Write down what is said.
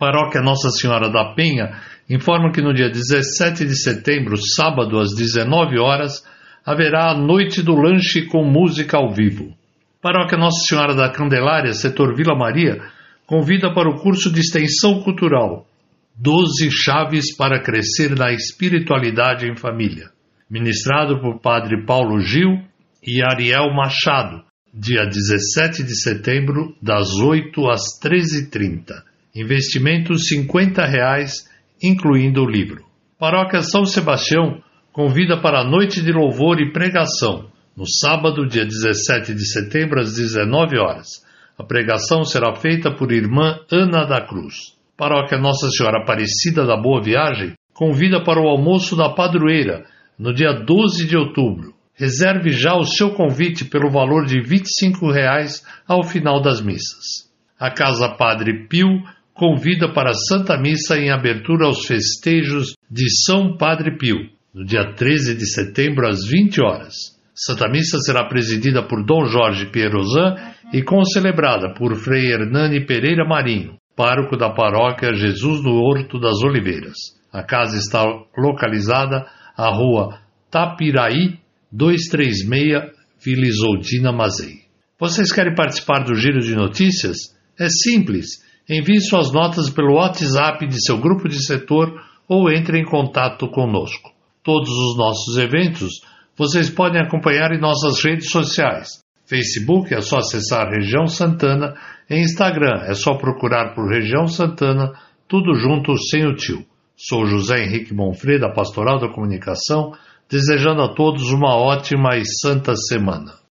Paróquia Nossa Senhora da Penha informa que no dia 17 de setembro, sábado, às 19 horas, haverá a Noite do Lanche com música ao vivo. Paróquia Nossa Senhora da Candelária, setor Vila Maria, convida para o curso de extensão cultural Doze Chaves para Crescer na Espiritualidade em Família, ministrado por Padre Paulo Gil e Ariel Machado, dia 17 de setembro, das 8 às 13h30. Investimento 50 reais, incluindo o livro. Paróquia São Sebastião convida para a noite de louvor e pregação, no sábado, dia 17 de setembro, às 19 horas. A pregação será feita por irmã Ana da Cruz. Paróquia Nossa Senhora Aparecida da Boa Viagem convida para o almoço da padroeira, no dia 12 de outubro. Reserve já o seu convite pelo valor de 25 reais ao final das missas. A Casa Padre Pio convida para a Santa Missa em abertura aos festejos de São Padre Pio, no dia 13 de setembro às 20 horas. Santa Missa será presidida por Dom Jorge Pierozan e concelebrada por Frei Hernani Pereira Marinho, pároco da paróquia Jesus do Horto das Oliveiras. A casa está localizada à rua Tapiraí 236, Vila Isoldina Mazei. Vocês querem participar do Giro de Notícias? É simples envie suas notas pelo WhatsApp de seu grupo de setor ou entre em contato conosco. Todos os nossos eventos vocês podem acompanhar em nossas redes sociais. Facebook é só acessar Região Santana, em Instagram é só procurar por Região Santana, tudo junto sem o tio. Sou José Henrique Monfrey, da Pastoral da Comunicação, desejando a todos uma ótima e santa semana.